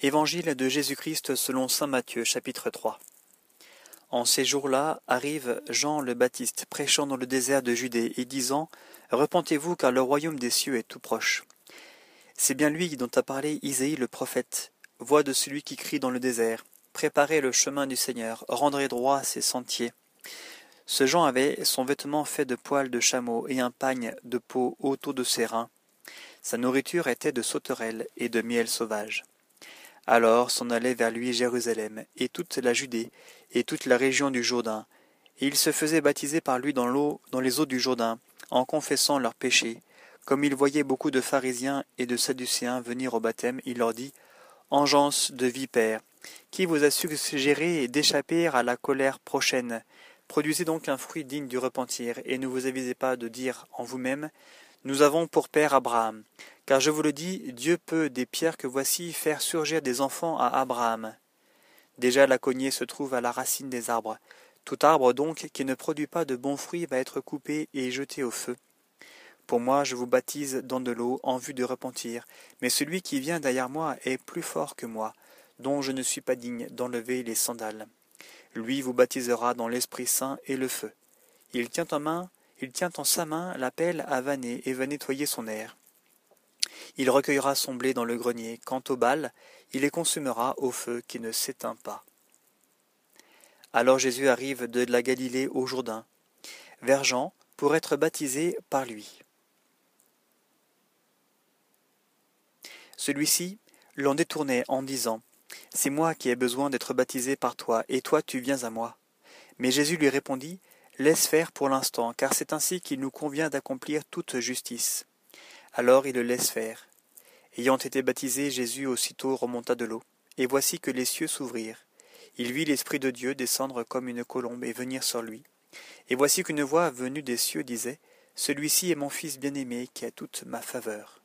Évangile de Jésus-Christ selon saint Matthieu chapitre 3 En ces jours-là arrive Jean le Baptiste prêchant dans le désert de Judée et disant Repentez-vous car le royaume des cieux est tout proche. C'est bien lui dont a parlé Isaïe le prophète, voix de celui qui crie dans le désert Préparez le chemin du Seigneur, rendrez droit ses sentiers. Ce Jean avait son vêtement fait de poils de chameau et un pagne de peau autour de ses reins. Sa nourriture était de sauterelles et de miel sauvage. Alors s'en allait vers lui Jérusalem, et toute la Judée, et toute la région du Jourdain, et il se faisait baptiser par lui dans l'eau, dans les eaux du Jourdain, en confessant leurs péchés. Comme il voyait beaucoup de pharisiens et de sadducéens venir au baptême, il leur dit Engeance de vipères, qui vous a suggéré d'échapper à la colère prochaine? Produisez donc un fruit digne du repentir, et ne vous avisez pas de dire en vous-même Nous avons pour père Abraham. Car je vous le dis, Dieu peut des pierres que voici faire surgir des enfants à Abraham. Déjà la cognée se trouve à la racine des arbres. Tout arbre donc qui ne produit pas de bons fruits va être coupé et jeté au feu. Pour moi je vous baptise dans de l'eau en vue de repentir, mais celui qui vient derrière moi est plus fort que moi, dont je ne suis pas digne d'enlever les sandales. Lui vous baptisera dans l'Esprit Saint et le feu. Il tient en main, il tient en sa main la pelle à vanner et va nettoyer son air. Il recueillera son blé dans le grenier. Quant au bal, il les consumera au feu qui ne s'éteint pas. Alors Jésus arrive de la Galilée au Jourdain, vers Jean, pour être baptisé par lui. Celui-ci l'en détournait en disant C'est moi qui ai besoin d'être baptisé par toi, et toi tu viens à moi. Mais Jésus lui répondit Laisse faire pour l'instant, car c'est ainsi qu'il nous convient d'accomplir toute justice. Alors il le laisse faire. Ayant été baptisé, Jésus aussitôt remonta de l'eau, et voici que les cieux s'ouvrirent. Il vit l'Esprit de Dieu descendre comme une colombe et venir sur lui. Et voici qu'une voix venue des cieux disait Celui-ci est mon Fils bien-aimé qui a toute ma faveur.